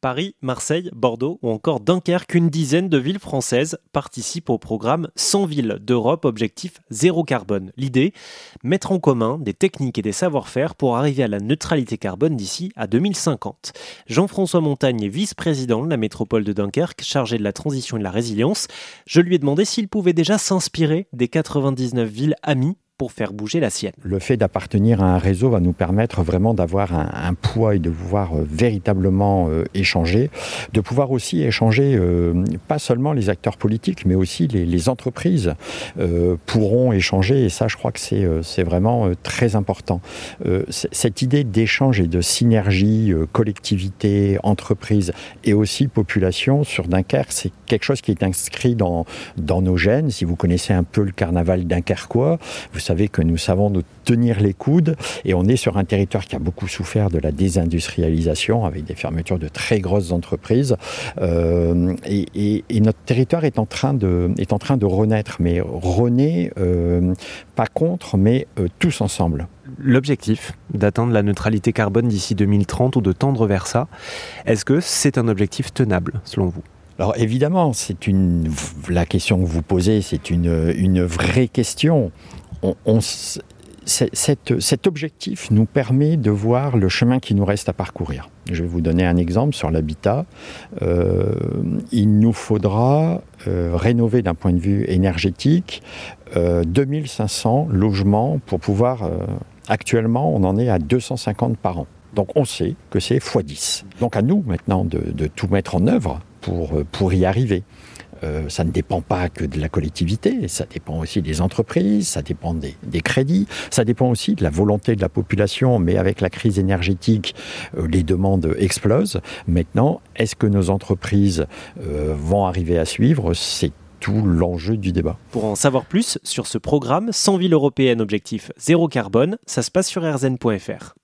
Paris, Marseille, Bordeaux ou encore Dunkerque, une dizaine de villes françaises participent au programme 100 villes d'Europe, objectif zéro carbone. L'idée, mettre en commun des techniques et des savoir-faire pour arriver à la neutralité carbone d'ici à 2050. Jean-François Montagne est vice-président de la métropole de Dunkerque, chargé de la transition et de la résilience. Je lui ai demandé s'il pouvait déjà s'inspirer des 99 villes amies pour faire bouger la. Le fait d'appartenir à un réseau va nous permettre vraiment d'avoir un, poids et de pouvoir euh, véritablement euh, échanger, de pouvoir aussi échanger euh, pas seulement les acteurs politiques, mais aussi les, entreprises pourront échanger et ça je crois que c'est vraiment très important. cette idée d'échange et de synergie collectivité, entreprise et aussi population sur Dunkerque, c'est quelque chose qui est inscrit dans, dans nos gènes. Si vous connaissez un peu le carnaval dunkerquois, savez que nous savons nous tenir les coudes et on est sur un territoire qui a beaucoup souffert de la désindustrialisation avec des fermetures de très grosses entreprises. Euh, et, notre territoire est en train de, est en train de renaître, mais renaît euh, pas contre, mais euh, tous ensemble. L'objectif d'atteindre la neutralité carbone d'ici 2030 ou de tendre vers ça, est-ce que c'est un objectif tenable selon vous? Alors évidemment, c'est une la question que vous posez, c'est une, une vraie question on, cet objectif nous permet de voir le chemin qui nous reste à parcourir. Je vais vous donner un exemple sur l'habitat. Euh, il nous faudra euh, rénover d'un point de vue énergétique 2500 euh, logements pour pouvoir... actuellement, on en est à 250 par an. Donc on sait que c'est x10. Donc à nous maintenant de, de tout mettre en œuvre pour, pour y arriver. Euh, ça ne dépend pas que de la collectivité, ça dépend aussi des entreprises, ça dépend des, crédits, ça dépend aussi de la volonté de la population, mais avec la crise énergétique, euh, les demandes explosent. Maintenant, est-ce que nos entreprises euh, vont arriver à suivre? C'est tout l'enjeu du débat. Pour en savoir plus sur ce programme 100 villes européennes objectif zéro carbone, ça se passe sur rzn.fr.